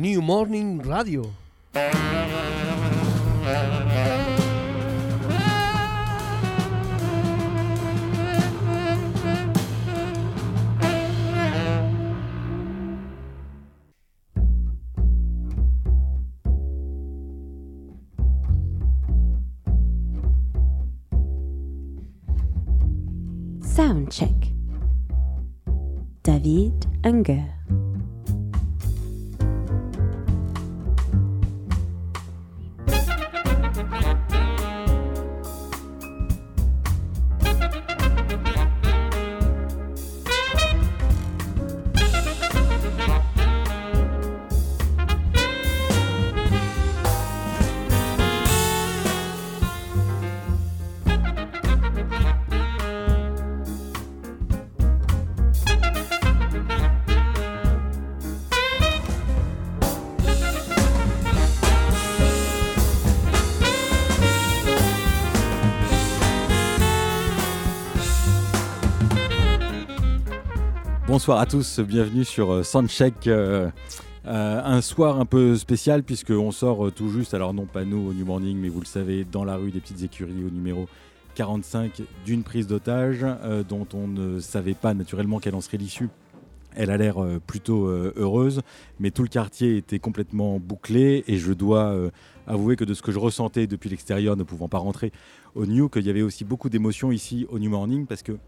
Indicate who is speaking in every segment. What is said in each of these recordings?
Speaker 1: New Morning Radio.
Speaker 2: Bonsoir à tous, bienvenue sur euh, Soundcheck. euh, euh, un soir un peu spécial puisqu'on sort tout juste, alors non pas nous au New Morning, mais vous le savez, dans la rue des Petites Écuries au numéro 45 d'une prise d'otage dont on ne savait pas naturellement quelle en serait l'issue. Elle a l'air plutôt heureuse, mais tout le quartier était complètement bouclé et je dois avouer que de ce que je ressentais depuis l'extérieur, ne pouvant pas rentrer au New, qu'il y avait aussi beaucoup d'émotions ici au New Morning parce que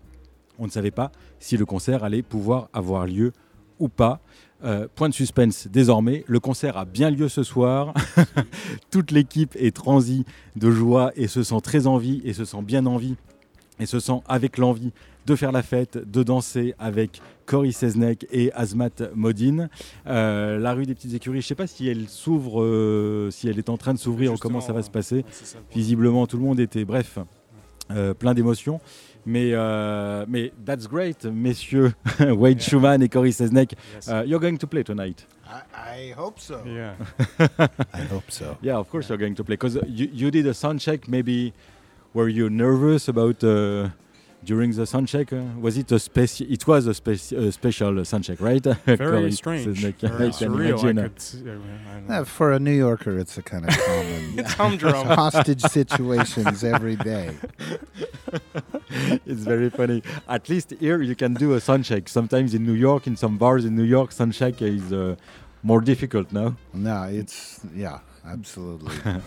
Speaker 2: on ne savait pas si le concert allait pouvoir avoir lieu ou pas. Euh, point de suspense désormais, le concert a bien lieu ce soir. Toute l'équipe est transie de joie et se sent très envie et se sent bien envie et se sent avec l'envie de faire la fête, de danser avec Cory Seznek et Azmat Modine. Euh, la rue des Petites Écuries, je ne sais pas si elle s'ouvre, euh, si elle est en train de s'ouvrir ou comment ça va se passer. Visiblement, tout le monde était, bref, plein d'émotions. Mais, euh, mais that's great, messieurs Wade Schuman et Cory Seznec. Uh, you're going to play tonight.
Speaker 3: I, I hope so.
Speaker 4: Yeah.
Speaker 3: I hope so.
Speaker 2: Yeah, of course you're going to play because you, you did a sound check. Maybe were you nervous about uh, during the sound check? Uh, was it a special? It was a, speci- a special sound check, right?
Speaker 4: Very strange.
Speaker 2: Seznec, I
Speaker 4: Very
Speaker 2: can
Speaker 4: surreal.
Speaker 2: imagine.
Speaker 4: I could, s- I mean, I don't know.
Speaker 3: Uh, for a New Yorker, it's a kind of common
Speaker 4: it's humdrum.
Speaker 3: hostage situations every day.
Speaker 2: it's very funny. At least here you can do a sound check. Sometimes in New York, in some bars in New York, sound check is uh, more difficult now.
Speaker 3: No, it's yeah, absolutely.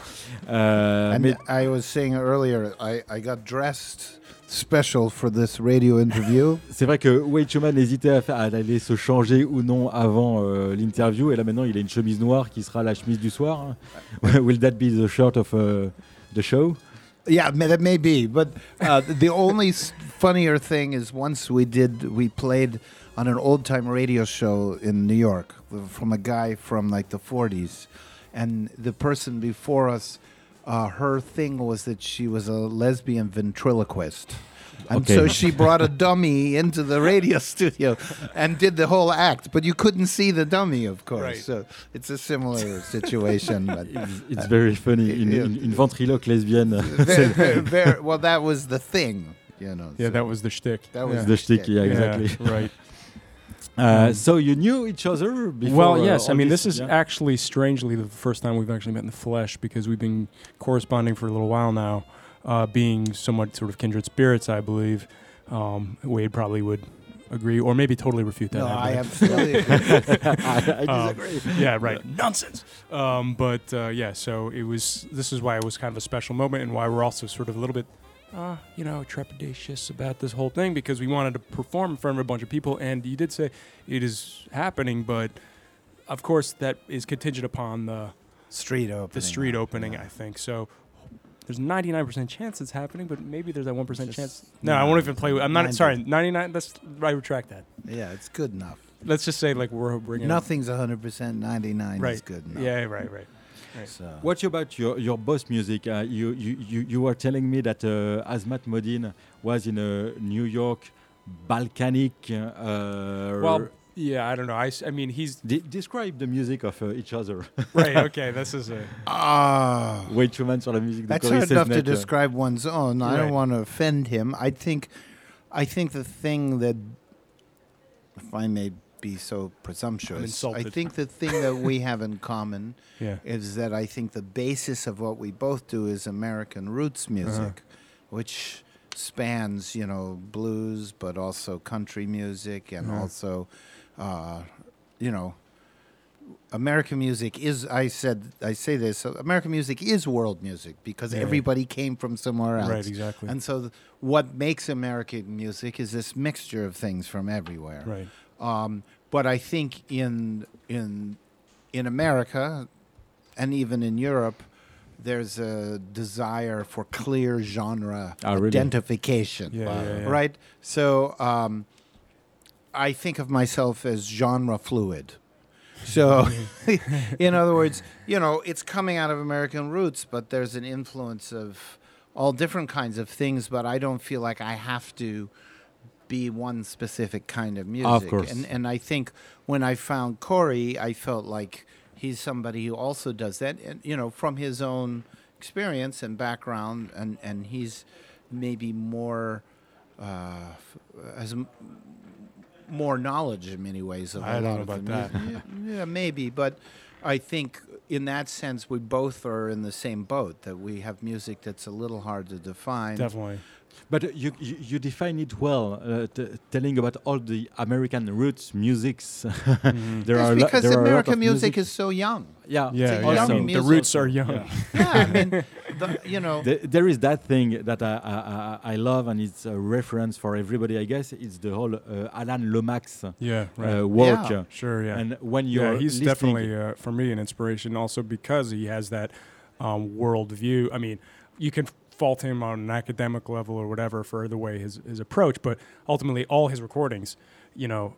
Speaker 2: Uh,
Speaker 3: and I was saying earlier, I, I got dressed special for this radio interview.
Speaker 2: C'est vrai que Wade Schumann hésitait à, faire, à aller se changer ou non avant euh, l'interview et là maintenant il a une chemise noire qui sera la chemise du soir. Will that be the shirt of uh, the show?
Speaker 3: Yeah, that may be, but uh, the only funnier thing is once we did, we played on an old time radio show in New York from a guy from like the 40s, and the person before us, uh, her thing was that she was a lesbian ventriloquist. And
Speaker 2: Okay.
Speaker 3: so she brought a dummy into the radio studio and did the whole act, but you couldn't see the dummy, of course.
Speaker 4: Right.
Speaker 3: So it's a similar situation, but
Speaker 2: It's, it's very funny. Une,
Speaker 3: yeah.
Speaker 2: une- une ventriloque lesbienne.
Speaker 3: very, very, very, well, that was the thing, you know.
Speaker 4: yeah,
Speaker 3: so-
Speaker 4: that was the shtick.
Speaker 3: That was
Speaker 4: yeah.
Speaker 2: the shtick, yeah,
Speaker 4: Yeah,
Speaker 2: exactly.
Speaker 4: right.
Speaker 2: Uh, so you knew each other before?
Speaker 4: well,
Speaker 2: uh,
Speaker 4: yes. I
Speaker 2: all
Speaker 4: mean, this is
Speaker 2: yeah?
Speaker 4: actually strangely the first time we've actually met in the flesh because we've been corresponding for a little while now, uh, being somewhat sort of kindred spirits, I believe. Um, Wade probably would agree, or maybe totally refute that.
Speaker 3: No, I absolutely agree.
Speaker 2: I, I
Speaker 4: Um,
Speaker 2: disagree.
Speaker 4: yeah, right. Nonsense. Um, but uh, yeah, so it was. This is why it was kind of a special moment, and why we're also sort of a little bit, uh, you know, trepidatious about this whole thing because we wanted to perform in front of a bunch of people, and you did say it is happening, but of course that is contingent upon the
Speaker 3: street opening.
Speaker 4: the street opening.
Speaker 3: Yeah.
Speaker 4: I think so. There's 99% chance it's happening, but maybe there's that 1%
Speaker 3: Just-
Speaker 4: chance. No, I won't even play with. I'm not
Speaker 3: 90.
Speaker 4: sorry. 99. That's I retract that.
Speaker 3: Yeah, it's good enough.
Speaker 4: Let's just say like we're bringing
Speaker 3: Nothing's 100%. 99
Speaker 4: right.
Speaker 3: is good enough.
Speaker 4: Yeah, right, right.
Speaker 3: So.
Speaker 2: What about your, your boss music? Uh, you, you, you, you were telling me that uh, Hazmat Modine was in a New York Balkanic. Uh,
Speaker 4: Well, yeah, I don't know. I, I mean, he's
Speaker 2: de- describe the music of uh, each other.
Speaker 4: right. Okay, this is a
Speaker 3: Ah.
Speaker 2: Wade Schuman sur la musique de
Speaker 3: That's
Speaker 2: Cory
Speaker 3: hard enough to
Speaker 2: uh,
Speaker 3: describe one's own. I don't want to offend him. I think, I think the thing that, if I may be so presumptuous. I think the thing that we have in common
Speaker 4: Yeah.
Speaker 3: is that I think the basis of what we both do is American roots music,
Speaker 4: Uh-huh.
Speaker 3: which spans, you know, blues, but also country music, and
Speaker 4: Uh-huh.
Speaker 3: also, uh, you know, American music is. I said I say this. American music is world music because
Speaker 4: Yeah.
Speaker 3: everybody came from somewhere else.
Speaker 4: Right, exactly.
Speaker 3: And so, th- what makes American music is this mixture of things from everywhere.
Speaker 4: right.
Speaker 3: Um, but I think in in in America, and even in Europe, there's a desire for clear genre
Speaker 2: really?
Speaker 3: identification.
Speaker 4: Yeah, yeah, yeah.
Speaker 3: Right. So um, I think of myself as genre fluid. So, in other words, you know, it's coming out of American roots, but there's an influence of all different kinds of things. But I don't feel like I have to be one specific kind of music.
Speaker 2: Of course.
Speaker 3: And and I think when I found Cory, I felt like he's somebody who also does that, and you know, from his own experience and background, and and he's maybe more uh, has more knowledge in many ways of
Speaker 4: I
Speaker 3: a
Speaker 4: don't
Speaker 3: lot
Speaker 4: know
Speaker 3: of the
Speaker 4: about that.
Speaker 3: yeah, yeah, maybe, but I think in that sense we both are in the same boat that we have music that's a little hard to define.
Speaker 4: Definitely.
Speaker 2: But uh, you, you you define it well, uh, t- telling about all the American roots musics.
Speaker 4: Mm-hmm.
Speaker 2: there
Speaker 3: It's
Speaker 2: are
Speaker 3: because
Speaker 2: there are a lot
Speaker 3: American
Speaker 2: of
Speaker 3: music, is so young.
Speaker 2: yeah
Speaker 4: Yeah,
Speaker 3: a
Speaker 4: yeah.
Speaker 3: young
Speaker 4: I mean, the roots are young.
Speaker 2: Yeah.
Speaker 3: Yeah, I mean, the, you know,
Speaker 2: There, there is that thing that I, I, I- I love, and it's a reference for everybody, I guess. It's the whole uh, Alan Lomax uh,
Speaker 4: Yeah, right.
Speaker 2: work.
Speaker 3: Yeah.
Speaker 2: uh,
Speaker 4: sure, yeah.
Speaker 2: And when you're
Speaker 4: yeah, he's definitely uh, for me an inspiration. Also because he has that um, world view. I mean, you can fault him on an academic level or whatever for the way his his approach, but ultimately, all his recordings, you know.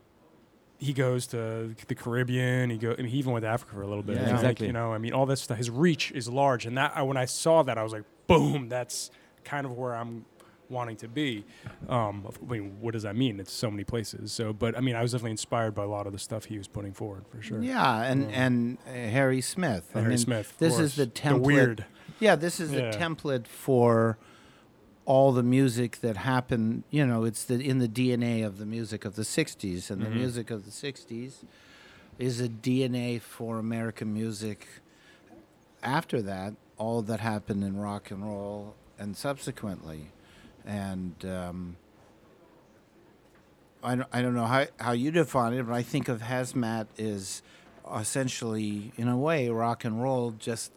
Speaker 4: He goes to the Caribbean. He go. I mean, he even went to Africa for a little bit.
Speaker 2: Yeah, exactly.
Speaker 4: You know, I mean, all this stuff. His reach is large, and that I, when I saw that, I was like, boom. That's kind of where I'm wanting to be. Um, I mean, what does that mean? It's so many places. So, but I mean, I was definitely inspired by a lot of the stuff he was putting forward for sure.
Speaker 3: yeah, and
Speaker 4: Yeah.
Speaker 3: and uh, Harry Smith. I
Speaker 4: Harry
Speaker 3: mean,
Speaker 4: Smith.
Speaker 3: This is the template.
Speaker 4: The weird.
Speaker 3: Yeah, this is
Speaker 4: Yeah.
Speaker 3: the template for all the music that happened. You know, it's the in the DNA of the music of the '60s, and
Speaker 4: Mhm.
Speaker 3: the music of the '60s is a DNA for American music. After that, all that happened in rock and roll, and subsequently, and um, I don't, I don't know how how you define it, but I think of hazmat is essentially, in a way, rock and roll just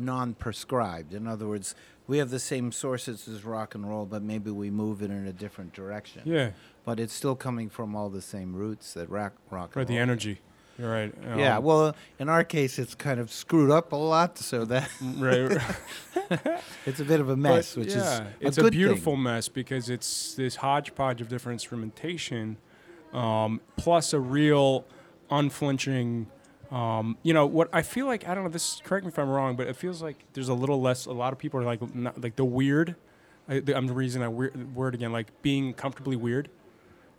Speaker 3: non-prescribed. In other words, we have the same sources as rock and roll, but maybe we move it in a different direction.
Speaker 4: Yeah,
Speaker 3: But it's still coming from all the same roots that rock rock.
Speaker 4: right. The energy. You're right.
Speaker 3: Yeah.
Speaker 4: Um,
Speaker 3: Well, in our case, it's kind of screwed up a lot, so that
Speaker 4: right.
Speaker 3: it's a bit of a mess,
Speaker 4: But,
Speaker 3: which
Speaker 4: yeah,
Speaker 3: is a
Speaker 4: it's a beautiful
Speaker 3: Thing.
Speaker 4: mess because it's this hodgepodge of different instrumentation, um, plus a real unflinching. Um, you know what I feel like? I don't know. This correct me if I'm wrong, but it feels like there's a little less. A lot of people are like not, like the weird. I, the, I'm the reason I weird, word again like being comfortably weird.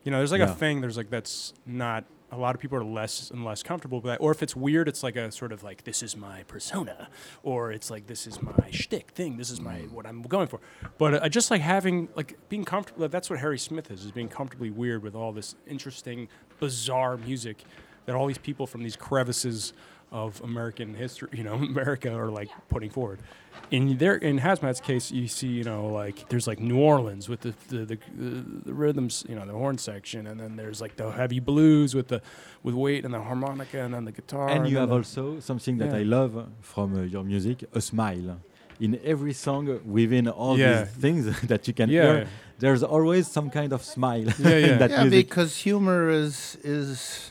Speaker 4: You know, there's like
Speaker 2: Yeah.
Speaker 4: a thing. There's like that's not. A lot of people are less and less comfortable with that. Or if it's weird, it's like a sort of like this is my persona, or it's like this is my shtick thing. This is my what I'm going for. But uh, just like having like being comfortable. That's what Harry Smith is. Is being comfortably weird with all this interesting, bizarre music that all these people from these crevices of American history, you know, America are like putting forward. In there, in Hazmat's case, you see, you know, like there's like New Orleans with the the, the, the rhythms, you know, the horn section, and then there's like the heavy blues with the with weight and the harmonica and then the guitar.
Speaker 2: And you have
Speaker 4: the-
Speaker 2: also something that
Speaker 4: Yeah.
Speaker 2: I love from uh, your music, a smile. In every song, within all
Speaker 4: Yeah.
Speaker 2: these things that you can
Speaker 4: yeah,
Speaker 2: hear, there's always some kind of smile
Speaker 4: Yeah, yeah.
Speaker 2: in that
Speaker 3: Yeah,
Speaker 2: music.
Speaker 3: because humor is is
Speaker 4: it's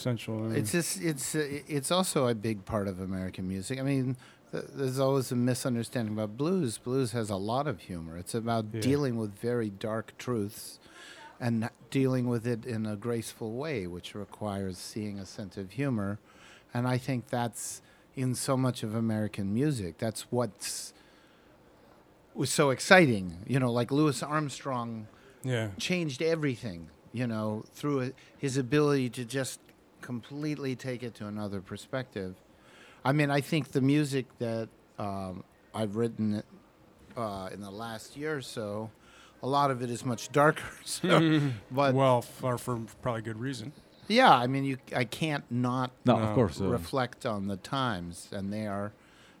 Speaker 4: essential.
Speaker 3: It's just it's uh, it's also a big part of American music. I mean, th- there's always a misunderstanding about blues. Blues has a lot of humor. It's about
Speaker 4: Yeah.
Speaker 3: dealing with very dark truths and dealing with it in a graceful way, which requires seeing a sense of humor. And I think that's in so much of American music. That's what's was so exciting. You know, like Louis Armstrong
Speaker 4: yeah,
Speaker 3: changed everything, you know, through it, his ability to just completely take it to another perspective. I mean, I think the music that um, I've written uh, in the last year or so, a lot of it is much darker. So, but
Speaker 4: well, for, for probably good reason.
Speaker 3: Yeah, I mean, you. I can't not
Speaker 2: No,
Speaker 4: No.
Speaker 2: of course. uh,
Speaker 3: reflect on the times, and they are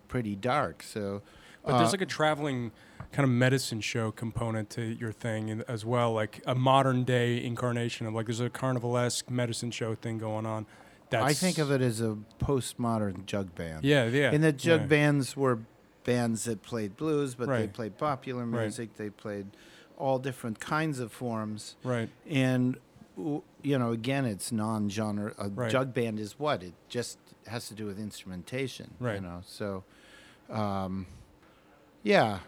Speaker 3: pretty dark. So,
Speaker 4: But there's
Speaker 3: uh,
Speaker 4: like a traveling kind of medicine show component to your thing as well, like a modern day incarnation of like there's a carnivalesque medicine show thing going on. That's,
Speaker 3: I think of it as a postmodern jug band.
Speaker 4: Yeah, yeah.
Speaker 3: And the jug
Speaker 4: yeah.
Speaker 3: bands were bands that played blues, but they played popular
Speaker 4: Right.
Speaker 3: music. They played all different kinds of forms.
Speaker 4: Right.
Speaker 3: And you know, again, it's non-genre. A
Speaker 4: Right.
Speaker 3: jug band is what it just has to do with instrumentation. Right. You
Speaker 4: Right.
Speaker 3: know, so um, yeah,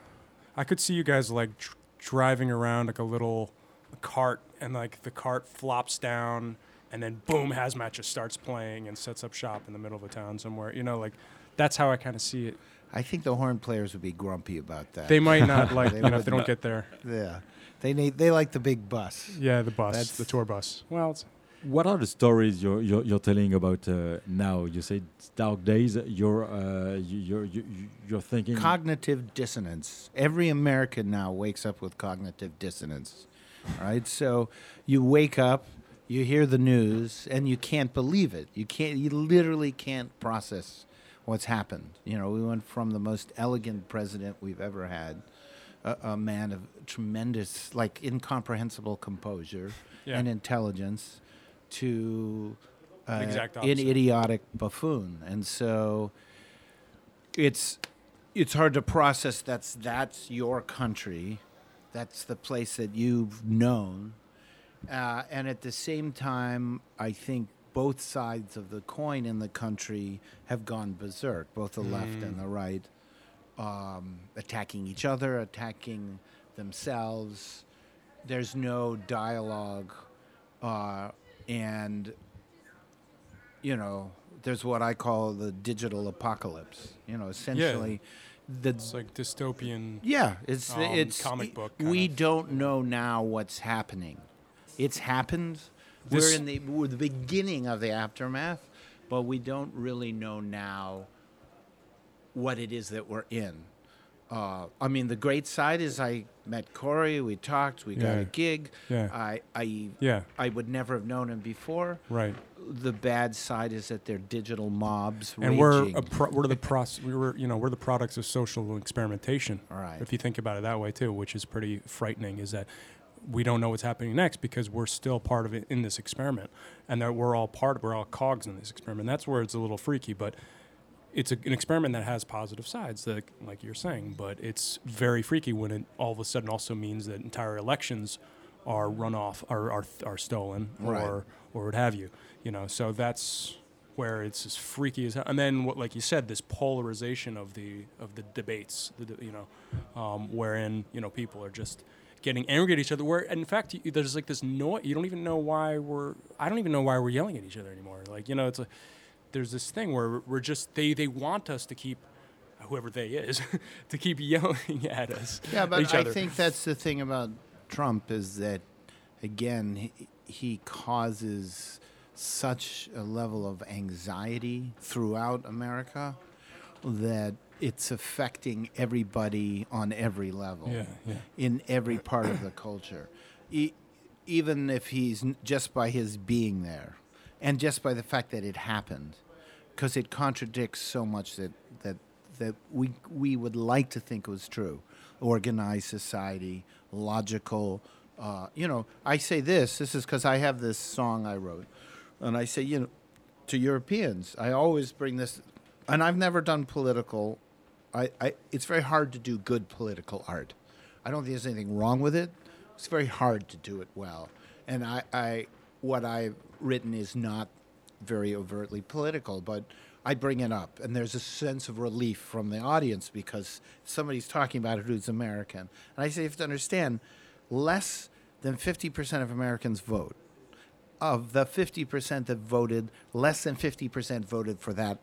Speaker 4: I could see you guys like dr- driving around like a little cart, and like the cart flops down, and then boom, Hazmat just starts playing and sets up shop in the middle of a town somewhere. You know, like that's how I kind of see it.
Speaker 3: I think the horn players would be grumpy about that.
Speaker 4: They might not like
Speaker 3: They
Speaker 4: you know if they don't
Speaker 3: not.
Speaker 4: get there.
Speaker 3: yeah, they need they like the big bus.
Speaker 4: Yeah, the bus,
Speaker 3: That's-
Speaker 4: the tour bus. Well, it's,
Speaker 2: What are the stories you're you're, you're telling about uh, now? You say dark days. You're uh, you- you're you, you- you're thinking.
Speaker 3: Cognitive dissonance. Every American now wakes up with cognitive dissonance. right? so you wake up, you hear the news, and you can't believe it. You can't. You literally can't process what's happened. You know, we went from the most elegant president we've ever had, a, a man of tremendous, like incomprehensible composure
Speaker 4: Yeah.
Speaker 3: and intelligence, to uh, an idiotic buffoon. And so it's it's hard to process that's that's your country. That's the place that you've known. Uh, and at the same time i think both sides of the coin in the country have gone berserk. Both the left and the right um, attacking each other attacking themselves. There's no dialogue uh, and you know, there's what I call the digital apocalypse. You know, essentially, the
Speaker 4: it's like dystopian.
Speaker 3: yeah, it's
Speaker 4: um,
Speaker 3: it's
Speaker 4: comic book
Speaker 3: We
Speaker 4: of.
Speaker 3: don't know now what's happening. It's happened.
Speaker 4: This-
Speaker 3: we're in the we're the beginning of the aftermath, but we don't really know now what it is that we're in. Uh, I mean, the great side is I met Cory. We talked. We got
Speaker 4: Yeah.
Speaker 3: a gig.
Speaker 4: Yeah.
Speaker 3: I I
Speaker 4: Yeah.
Speaker 3: I would never have known him before
Speaker 4: Right.
Speaker 3: the bad side is that they're digital mobs
Speaker 4: and we're a pro- we're the pros- we were you know we're the products of social experimentation.
Speaker 3: Right.
Speaker 4: If you think about it that way too, which is pretty frightening, is that we don't know what's happening next because we're still part of it in this experiment, and that we're all part of, we're all cogs in this experiment. That's where it's a little freaky, but. It's a, an experiment that has positive sides, that, like you're saying, but it's very freaky when it all of a sudden also means that entire elections are run off, are are, are stolen,
Speaker 3: Right.
Speaker 4: or or what have you. You know, so that's where it's as freaky as. And then, what, like you said, this polarization of the of the debates, the, you know, um, wherein you know people are just getting angry at each other. Where in fact, there's like this noise. You don't even know why we're. I don't even know why we're yelling at each other anymore. Like you know, it's a there's this thing where we're just they they want us to keep whoever they is to keep yelling at us.
Speaker 3: yeah, but I
Speaker 4: other.
Speaker 3: think that's the thing about Trump is that, again, he, he causes such a level of anxiety throughout America that it's affecting everybody on every level.
Speaker 4: Yeah, yeah.
Speaker 3: in every part of the culture, e- even if he's n- just by his being there, and just by the fact that it happened, because it contradicts so much that that that we we would like to think was true, organized society, logical. Uh, you know, I say this. This is because I have this song I wrote, and I say, you know, to Europeans, I always bring this, and I've never done political. I, I it's very hard to do good political art. I don't think there's anything wrong with it. It's very hard to do it well. And I, I what I've written is not very overtly political, but I bring it up, and there's a sense of relief from the audience because somebody's talking about it who's American. And I say you have to understand, less than 50% of Americans vote. Of the 50% that voted, less than 50% voted for that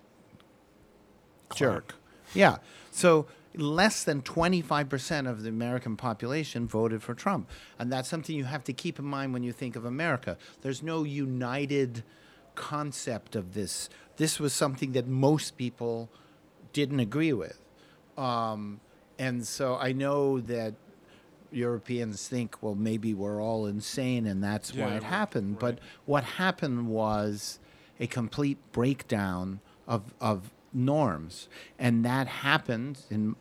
Speaker 3: jerk. Yeah. So less than 25% of the American population voted for Trump. And that's something you have to keep in mind when you think of America. There's no united concept of this. This was something that most people didn't agree with. Um, and so I know that Europeans think, well, maybe we're all insane and that's why it happened. But what happened was a complete breakdown of, of norms. And that happened, in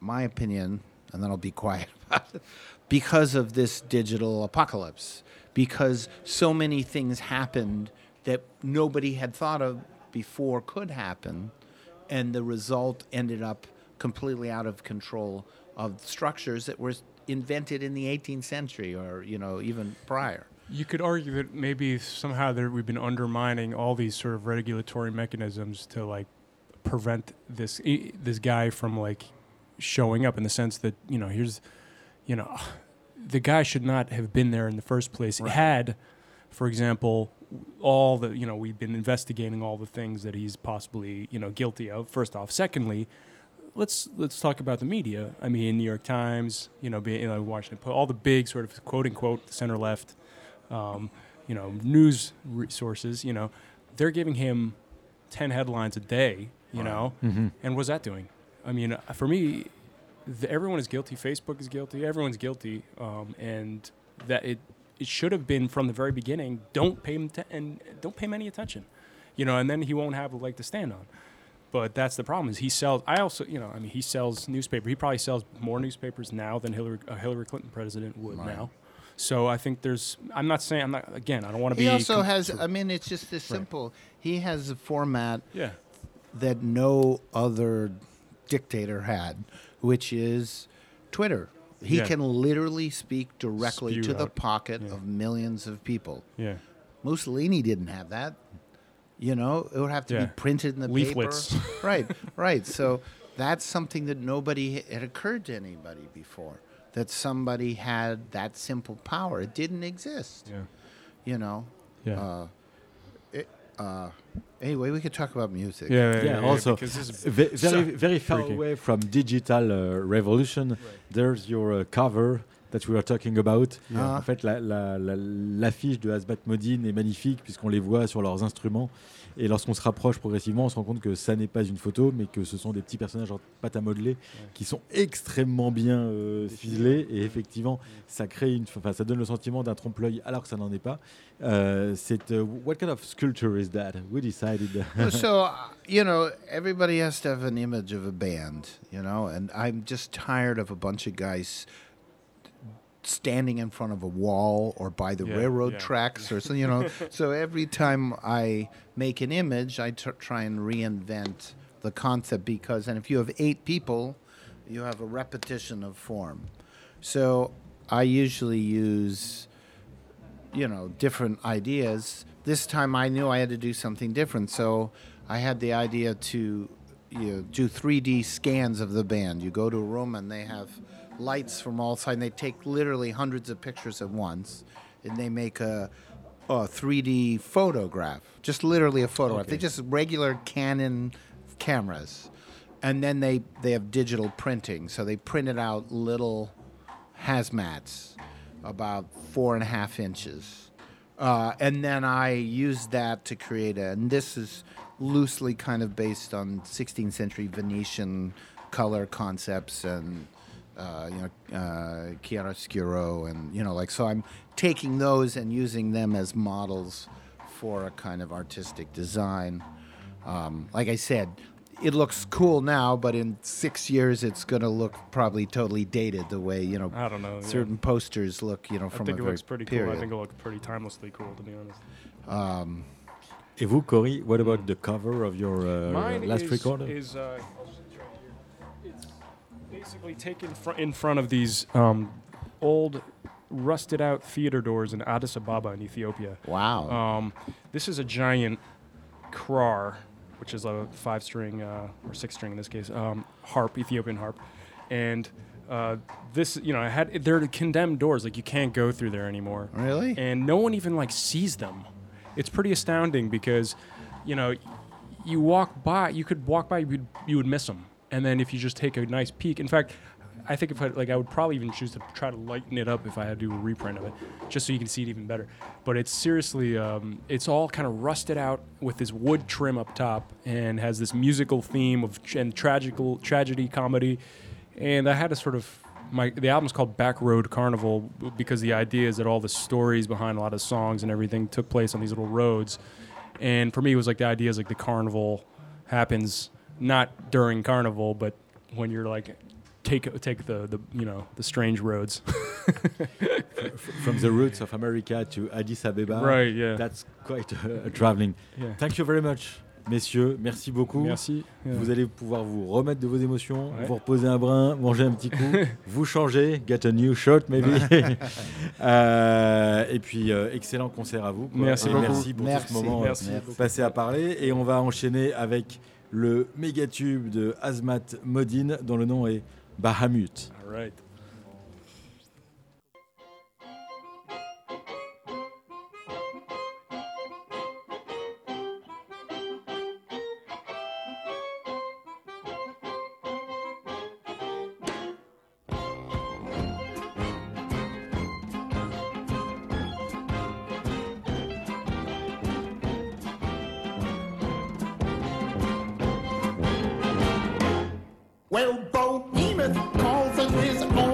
Speaker 3: my opinion, and then I'll be quiet about it, because of this digital apocalypse. Because so many things happened that nobody had thought of before could happen and the result ended up completely out of control of structures that were invented in the 18th century or you know even prior
Speaker 4: You could argue that maybe somehow there, we've been undermining all these sort of regulatory mechanisms to like prevent this this guy from like showing up in the sense that you know here's you know the guy should not have been there in the first place. Had, for example, all the you know we've been investigating all the things that he's possibly you know guilty of. First off, secondly, let's let's talk about the media. I mean, New York Times, you know, being, you know Washington Post, all the big sort of quote unquote center left, um, you know, news resources. You know, they're giving him ten headlines a day. You know,
Speaker 2: Mhm.
Speaker 4: and what's that doing? I mean, uh, for me, the, everyone is guilty. Facebook is guilty. Everyone's guilty, um, and that it it should have been from the very beginning. Don't pay him te- and don't pay him any attention, you know, and then he won't have a leg to stand on. But that's the problem is he sells. I also, you know, I mean, he sells newspaper. He probably sells more newspapers now than Hillary a Hillary Clinton president would
Speaker 3: Right.
Speaker 4: now. So I think there's. I'm not saying. I'm not. Again, I don't want to be.
Speaker 3: he also
Speaker 4: com-
Speaker 3: has i mean it's just this simple he has a format
Speaker 4: Yeah.
Speaker 3: that no other dictator had which is twitter he
Speaker 4: Yeah.
Speaker 3: can literally speak directly
Speaker 4: Spew
Speaker 3: to the pocket
Speaker 4: Yeah.
Speaker 3: of millions of people
Speaker 4: Yeah.
Speaker 3: Mussolini didn't have that. You know, it would have to
Speaker 4: Yeah.
Speaker 3: be printed in the
Speaker 4: Leaflets.
Speaker 3: paper. right, right. So that's something that nobody had occurred to anybody before. That somebody had that simple power. It didn't exist.
Speaker 4: Yeah.
Speaker 3: You know?
Speaker 4: Yeah.
Speaker 3: Uh, it, uh, anyway, we could talk about music.
Speaker 4: yeah, yeah,
Speaker 2: Yeah, also
Speaker 4: because this is
Speaker 2: ve- very very far
Speaker 4: freaky.
Speaker 2: away from digital uh, revolution. There's your uh, cover that we were talking about.
Speaker 3: Yeah.
Speaker 2: En fait, la- la- la- l'affiche de Asbat Modine est magnifique puisqu'on les voit sur leurs instruments. Et lorsqu'on se rapproche progressivement, on se rend compte que ça n'est pas une photo, mais que ce sont des petits personnages en pâte à modeler qui sont extrêmement bien euh, ficelés. Et effectivement, ça crée une, enfin, ça donne le sentiment d'un trompe-l'œil alors que ça n'en est pas. Euh, c'est euh, what kind of sculpture is that? We decided.
Speaker 3: so uh, you know everybody has to have an image of a band you know and i'm just tired of a bunch of guys standing in front of a wall or by the
Speaker 4: Yeah,
Speaker 3: railroad
Speaker 4: yeah.
Speaker 3: tracks or so you know so every time i make an image i t- try and reinvent the concept because and if you have eight people you have a repetition of form so i usually use you know, different ideas. This time I knew I had to do something different, so I had the idea to you know, do 3D scans of the band. You go to a room and they have lights from all sides. And they take literally hundreds of pictures at once, and they make a, a 3D photograph, just literally a photograph. They
Speaker 2: Okay.
Speaker 3: just regular Canon cameras, and then they they have digital printing, so they printed out little hazmats about four and a half inches. Uh, and then I used that to create a, and this is loosely kind of based on 16th century Venetian color concepts and, uh, you know, uh, chiaroscuro and, you know, like, so I'm taking those and using them as models for a kind of artistic design. Um, like I said, it looks cool now, but in six years, it's going to look probably totally dated the way, you know,
Speaker 4: I don't know. yeah.
Speaker 3: certain posters look, you know, from
Speaker 4: I
Speaker 3: from
Speaker 4: think
Speaker 3: a
Speaker 4: it
Speaker 3: very
Speaker 4: looks pretty
Speaker 3: period.
Speaker 4: cool. I think it looks pretty timelessly cool, to be honest.
Speaker 3: um,
Speaker 2: Et vous, Cory, what about the cover of your uh,
Speaker 4: Mine
Speaker 2: last
Speaker 4: is,
Speaker 2: record?
Speaker 4: is uh, it's basically taken fr- in front of these um, old, rusted out theater doors in Addis Ababa in Ethiopia.
Speaker 3: wow.
Speaker 4: Um, this is a giant krar, which is a five string, uh, or six string in this case, um, harp, Ethiopian harp. And uh, this, you know, I had they're condemned doors, like you can't go through there anymore.
Speaker 3: really?
Speaker 4: And no one even like sees them. It's pretty astounding because, you know, you walk by, you could walk by, you would, you would miss them. And then if you just take a nice peek, in fact, I think if I like, I would probably even choose to try to lighten it up if I had to do a reprint of it, just so you can see it even better. But it's seriously, um, it's all kind of rusted out with this wood trim up top, and has this musical theme of tr- and tragical tragedy comedy. And I had to sort of my the album's called Back Road Carnival because the idea is that all the stories behind a lot of songs and everything took place on these little roads. And for me, it was like the idea is like the carnival happens not during carnival, but when you're like take take the, the you know the strange roads.
Speaker 2: From the roots of America to Addis Abeba.
Speaker 4: right. Yeah.
Speaker 2: That's quite a, a traveling.
Speaker 4: yeah.
Speaker 2: Thank you very much, messieurs. Merci beaucoup.
Speaker 4: Merci. Yeah.
Speaker 2: Vous allez pouvoir vous remettre de vos émotions,
Speaker 4: Ouais.
Speaker 2: vous reposer un brin, manger un petit coup, vous changer, get a new shirt maybe. Euh, et puis euh, excellent concert à vous. quoi.
Speaker 4: Merci
Speaker 2: Et
Speaker 4: beaucoup.
Speaker 2: Merci pour
Speaker 3: Merci.
Speaker 2: tout ce moment euh,
Speaker 4: Merci.
Speaker 2: passé à parler. Et on va enchaîner avec le méga tube de Azmat Modine dont le nom est Bahamut.
Speaker 1: Well, Behemoth calls it his own,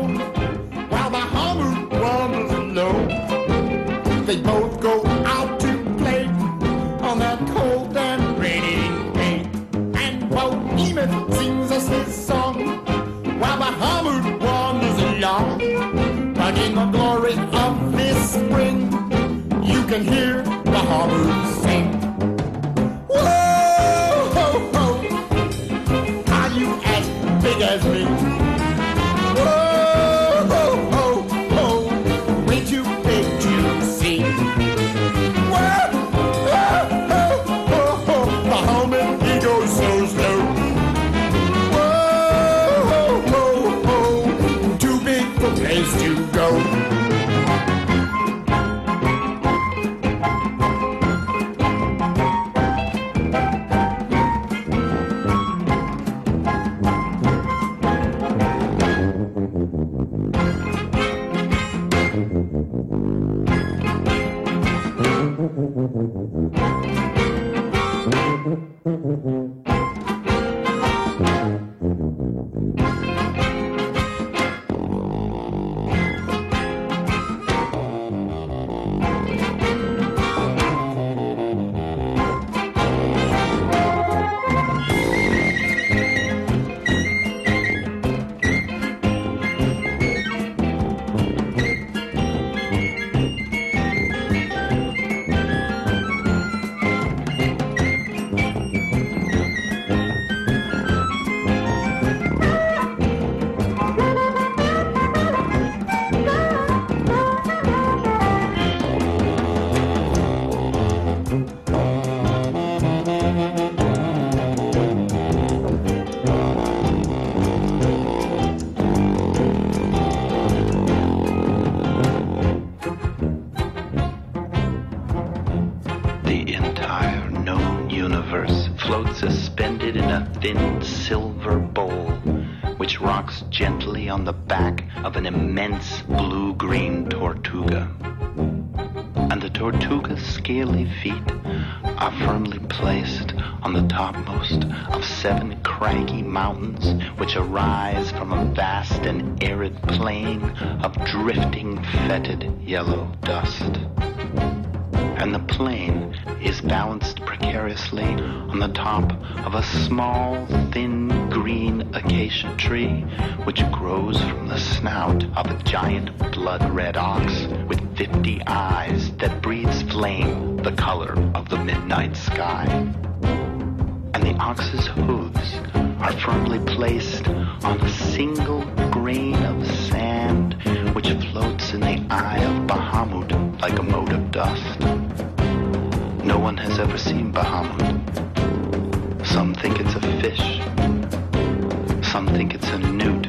Speaker 1: And the
Speaker 5: tortuga's scaly feet are firmly placed on the topmost of seven craggy mountains which arise from a vast and arid plain of drifting, fetid yellow dust and the plane is balanced precariously on the top of a small, thin green acacia tree which grows from the snout of a giant blood red ox with fifty eyes that breathes flame the color of the midnight sky. And the ox's hooves are firmly placed on a single grain of sand which floats in the eye of Bahamut like a mote of dust. Has ever seen Bahamut. Some think it's a fish. Some think it's a newt.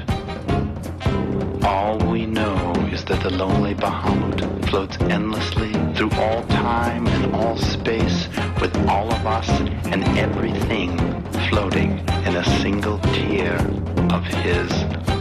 Speaker 5: All we know is that the lonely Bahamut floats endlessly through all time and all space with all of us and everything floating in a single tear of his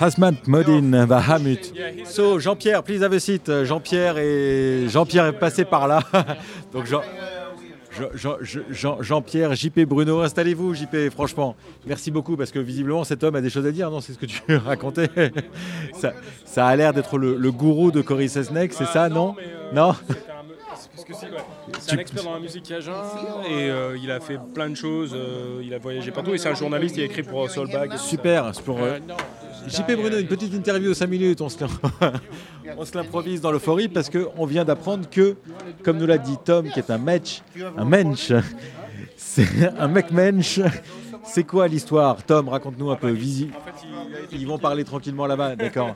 Speaker 2: Hazmat Modin Bahamut. So Jean-Pierre, please have a seat. Euh, Jean-Pierre et Jean-Pierre est passé par là. Donc Jean. Jean- Jean- Jean- Jean-Pierre, JP Bruno, installez-vous JP, franchement. Merci beaucoup parce que visiblement cet homme a des choses à dire, non C'est ce que tu racontais ça, ça a l'air d'être le, le gourou de Cory Sesnek, c'est ça, non
Speaker 4: mais, euh,
Speaker 2: Non?
Speaker 4: c'est un- expert dans la musique cajun et euh, il a fait plein de choses. euh, il a voyagé partout et c'est un journaliste. Il a écrit pour Soulbag.
Speaker 2: Super, c'est pour, euh, JP Bruno, une petite interview 5 minutes, on se, l'improvise dans l'euphorie parce qu'on vient d'apprendre que, comme nous l'a dit Tom, qui est un match, un mensch, c'est un mec mensch. C'est quoi l'histoire? Tom, raconte-nous un peu. Visi- Ils vont parler tranquillement là-bas, d'accord.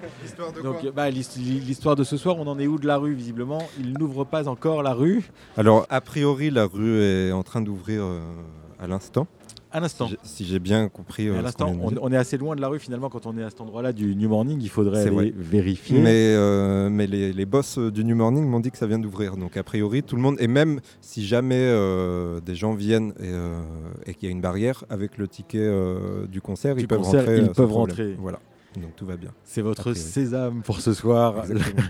Speaker 2: Donc, bah, l'hist- l'histoire de ce soir, on en est où de la rue Visiblement, il n'ouvre pas encore la rue.
Speaker 6: Alors, a priori, la rue est en train d'ouvrir euh, à l'instant.
Speaker 2: Un instant.
Speaker 6: Si j'ai- bien compris. Euh,
Speaker 2: à l'instant, on, est assez loin de la rue finalement quand on est à cet endroit-là du New Morning. Il faudrait aller
Speaker 6: vrai.
Speaker 2: vérifier.
Speaker 6: Mais, euh, mais les, les boss euh, du New Morning m'ont dit que ça vient d'ouvrir. Donc, a priori, tout le monde. Et même si jamais euh, des gens viennent et, et qu'il y a une barrière, avec le ticket du concert,
Speaker 2: Du
Speaker 6: ils peuvent rentrer.
Speaker 2: ils peuvent rentrer.
Speaker 6: Voilà. Donc, tout va bien.
Speaker 2: C'est votre sésame pour ce soir.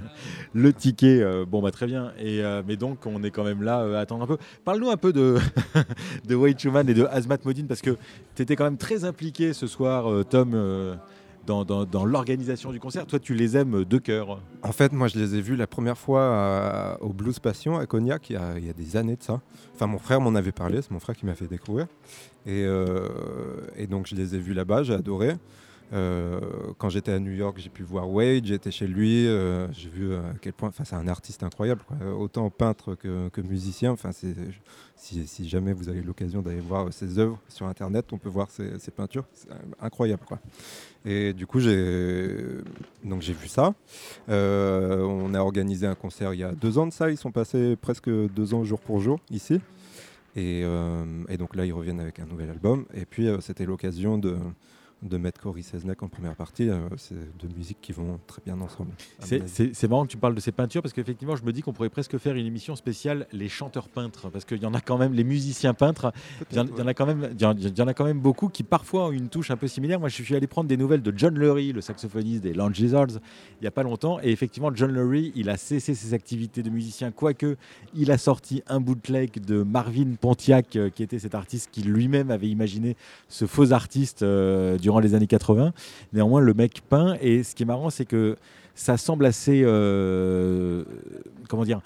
Speaker 2: Le ticket, euh, bon bah très bien. Et, euh, mais donc on est quand même là euh, à attendre un peu. Parle-nous un peu de, de Wade Schumann et de Azmat Modine parce que tu étais quand même très impliqué ce soir, Tom, dans, dans- dans l'organisation du concert. Toi, tu les aimes de cœur.
Speaker 6: En fait, moi, je les ai vus la première fois au Blues Passion à Cognac il y, a, il y a des années de ça. Enfin, mon frère m'en avait parlé, c'est mon frère qui m'a fait découvrir. Et, et donc, je les ai vus là-bas, j'ai adoré. Euh, quand j'étais à New York, j'ai pu voir Wade, j'étais chez lui, euh, j'ai vu euh, à quel point, enfin, c'est un artiste incroyable, autant peintre que, musicien. Enfin, si, jamais vous avez l'occasion d'aller voir ses œuvres sur Internet, on peut voir ses, peintures, c'est incroyable, quoi. Et du coup, j'ai vu ça. On a organisé un concert il y a deux ans de ça. Ils sont passés presque deux ans jour pour jour ici. Et, donc là, ils reviennent avec un nouvel album. Et puis, c'était l'occasion de, de mettre Cory Sesnek en première partie. Euh, c'est deux musiques qui vont très bien ensemble.
Speaker 2: C'est- marrant que tu parles de ces peintures parce qu'effectivement, je me dis qu'on pourrait presque faire une émission spéciale les chanteurs peintres parce qu'il y en a quand même les musiciens peintres. Il y, en, il y en a quand même, il y en- il y en a quand même beaucoup qui parfois ont une touche un peu similaire. Moi, je suis allé prendre des nouvelles de John Lurie, le saxophoniste des Lounge Lizards, il y a pas longtemps. Et effectivement, John Lurie, il a cessé ses activités de musicien, quoique il a sorti un bootleg de Marvin Pontiac, euh, qui était cet artiste qui lui-même avait imaginé ce faux artiste euh, durant les années 80. Néanmoins, le mec peint. Et ce qui est marrant, c'est que ça semble assez, euh, comment dire.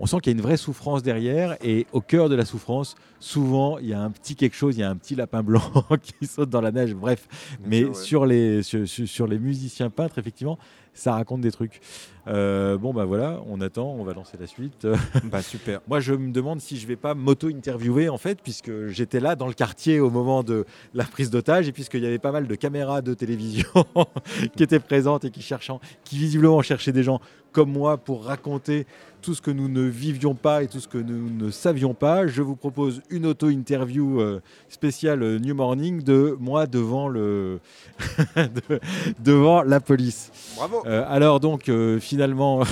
Speaker 2: On sent qu'il y a une vraie souffrance derrière et au cœur de la souffrance, souvent il y a un petit quelque chose, il y a un petit lapin blanc qui saute dans la neige. Bref,
Speaker 6: Bien
Speaker 2: mais
Speaker 6: sûr, ouais.
Speaker 2: sur, les, sur les musiciens peintres, effectivement, ça raconte des trucs. Euh, bon, bah voilà, on attend, on va lancer la suite.
Speaker 6: Bah, super.
Speaker 2: Moi, je me demande si je vais pas m'auto-interviewer, en fait, puisque j'étais là dans le quartier au moment de la prise d'otage, et puisqu'il y avait pas mal de caméras de télévision qui étaient présentes et qui, cherchant, qui visiblement cherchaient des gens comme moi pour raconter tout ce que nous ne vivions pas et tout ce que nous ne savions pas. Je vous propose une auto-interview euh, spéciale euh, New Morning de moi devant, le de- devant la police.
Speaker 6: Bravo.
Speaker 2: Euh, alors donc euh, finalement,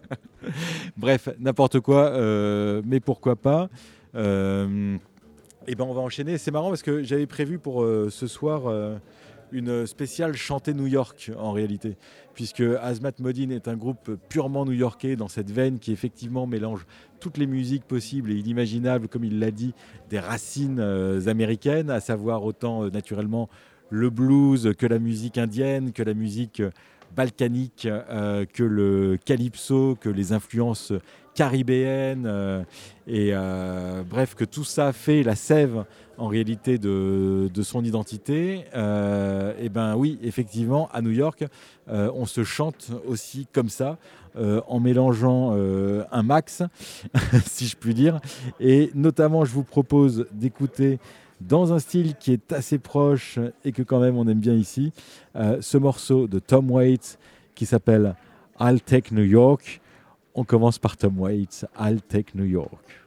Speaker 2: bref, n'importe quoi, euh, mais pourquoi pas. Euh, et ben on va enchaîner. C'est marrant parce que j'avais prévu pour euh, ce soir une spéciale chantée New York en réalité, puisque Azmat Modine est un groupe purement new-yorkais dans cette veine qui effectivement mélange toutes les musiques possibles et inimaginables, comme il l'a dit, des racines américaines, à savoir autant naturellement le blues que la musique indienne, que la musique balkanique, euh, que le calypso, que les influences caribéennes, euh, et euh, bref, que tout ça fait la sève en réalité de, son identité. Euh, et ben oui, effectivement, à New York, on se chante aussi comme ça, en mélangeant un max, si je puis dire. Et notamment, je vous propose d'écouter dans un style qui est assez proche et que quand même on aime bien ici. Euh, ce morceau de Tom Waits qui s'appelle I'll Take New York. On commence par Tom Waits, I'll Take New York.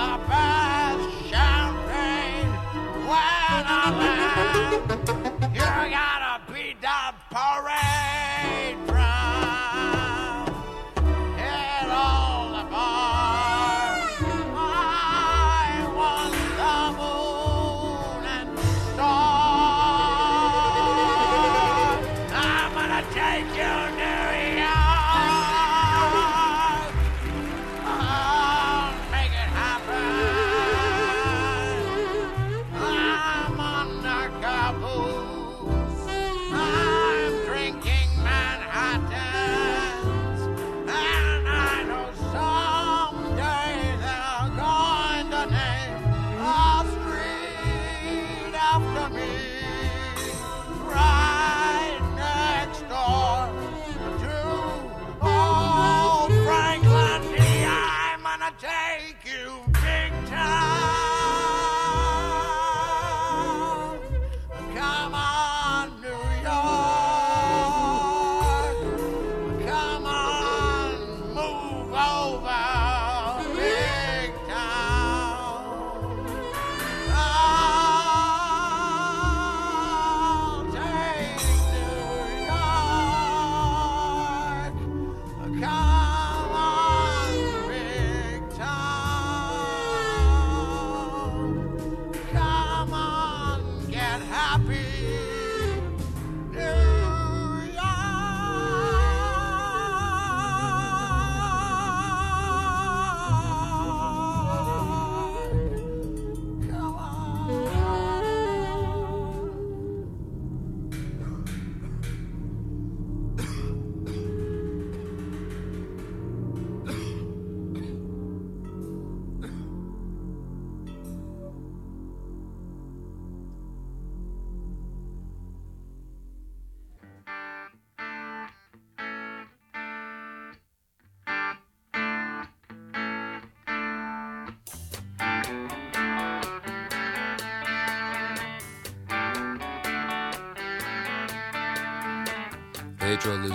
Speaker 7: The best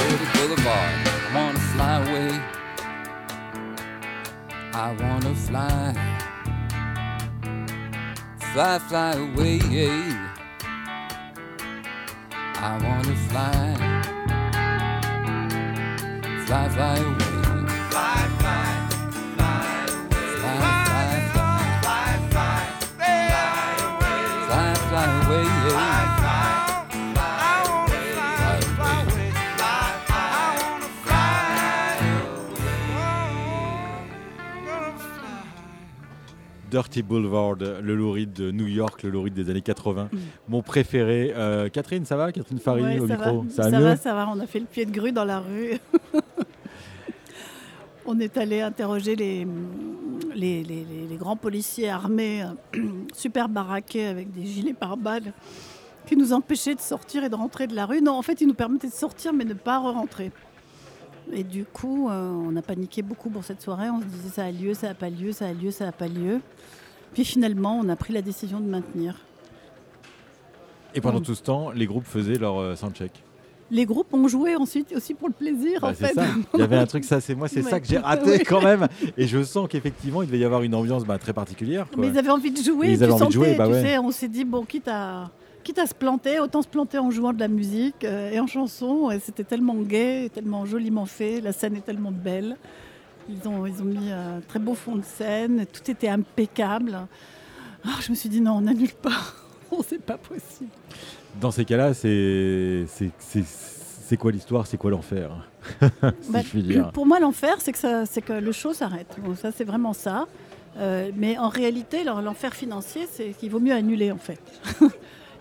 Speaker 8: dirty boulevard. I want to fly away. I want to fly, fly, fly away. I want to fly, fly, fly away. Fly, fly
Speaker 2: Dirty Boulevard, le Louride de New York, le Louride des années 80. Mon préféré. Euh, Catherine, ça va? Catherine Farry
Speaker 9: Ouais,
Speaker 2: au
Speaker 9: ça
Speaker 2: micro?
Speaker 9: Va.
Speaker 2: Ça va
Speaker 9: ça va, ça va. On a fait le pied de grue dans la rue. On est allé interroger les, les, les- les- les grands policiers armés, super baraqués avec des gilets pare-balles, qui nous empêchaient de sortir et de rentrer de la rue. Non, en fait, ils nous permettaient de sortir, mais de ne pas rentrer. Et du coup, euh, on a paniqué beaucoup pour cette soirée. On se disait ça a lieu, ça n'a pas lieu, ça a lieu, ça n'a pas lieu. Puis finalement, on a pris la décision de maintenir.
Speaker 2: Et pendant tout ce temps, les groupes faisaient leur euh, soundcheck.
Speaker 9: Les groupes ont joué ensuite aussi pour le plaisir,
Speaker 2: Bah,
Speaker 9: en fait.
Speaker 2: ça. Il y avait un truc, ça, c'est moi, c'est
Speaker 9: Ouais.
Speaker 2: ça que j'ai raté quand même. Et je sens qu'effectivement, il devait y avoir une ambiance bah, très particulière. quoi.
Speaker 9: Mais ils avaient envie de jouer.
Speaker 2: Ils
Speaker 9: tu
Speaker 2: avaient envie de
Speaker 9: sentais,
Speaker 2: jouer, bah
Speaker 9: tu
Speaker 2: ouais.
Speaker 9: sais, on s'est dit, bon, quitte à, quitte à se planter, autant se planter en jouant de la musique euh, et en chanson. Et c'était tellement gai, tellement joliment fait. La scène est tellement belle. Ils ont, ils ont mis un très beau fond de scène. Tout était impeccable. Ah, je me suis dit, non, on n'annule pas. Oh, c'est pas possible.
Speaker 2: Dans ces cas-là, c'est c'est- quoi l'histoire C'est quoi l'enfer Si
Speaker 9: Bah. Pour moi, l'enfer, c'est que, que le show s'arrête. Bon, ça, c'est vraiment ça. Euh, mais en réalité, l'en- l'enfer financier, c'est qu'il vaut mieux annuler, en fait.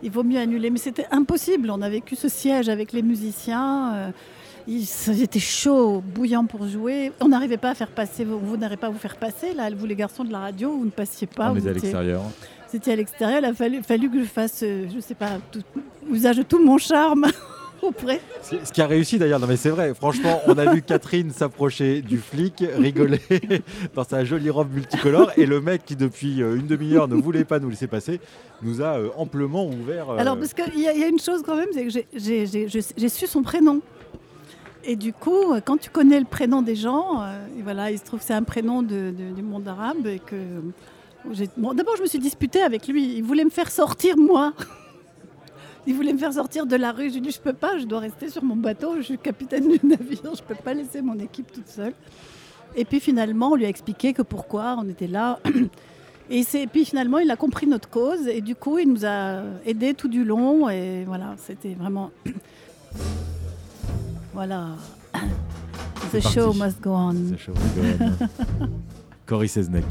Speaker 9: Il vaut mieux annuler. Mais c'était impossible. On a vécu ce siège avec les musiciens. euh, ils, étaient chauds, bouillants pour jouer. On n'arrivait pas à faire passer. Vous, n'arrivez pas à vous faire passer. Là, vous, les garçons de la radio, vous ne passiez pas.
Speaker 2: On
Speaker 9: vous
Speaker 2: était à l'extérieur.
Speaker 9: C'était à l'extérieur. Il a fallu, fallu que je fasse, euh, je sais pas, tout- usage de tout mon charme
Speaker 2: Ce ce qui a réussi d'ailleurs, non mais c'est vrai, franchement, on a vu Catherine s'approcher du flic, rigoler dans sa jolie robe multicolore, et le mec qui depuis euh, une demi-heure ne voulait pas nous laisser passer, nous a euh, amplement ouvert. euh,
Speaker 9: Alors, parce qu'il y, y a une chose quand même, c'est que j'ai- su son prénom. Et du coup, quand tu connais le prénom des gens, euh, et voilà, il se trouve que c'est un prénom de- de- du monde arabe. Et que bon, D'abord, je me suis disputée avec lui. Il voulait me faire sortir, moi. Il voulait me faire sortir de la rue. Je lui ai dit, je peux pas, je dois rester sur mon bateau. Je suis capitaine du navire, je peux pas laisser mon équipe toute seule. Et puis finalement, on lui a expliqué que pourquoi on était là. Et puis finalement, il a compris notre cause et du coup, il nous a aidés tout du long. Et voilà, c'était vraiment. voilà. The show
Speaker 2: parti.
Speaker 9: must go on.
Speaker 2: The show must go on. Cory Seznek.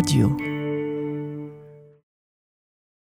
Speaker 10: Radio.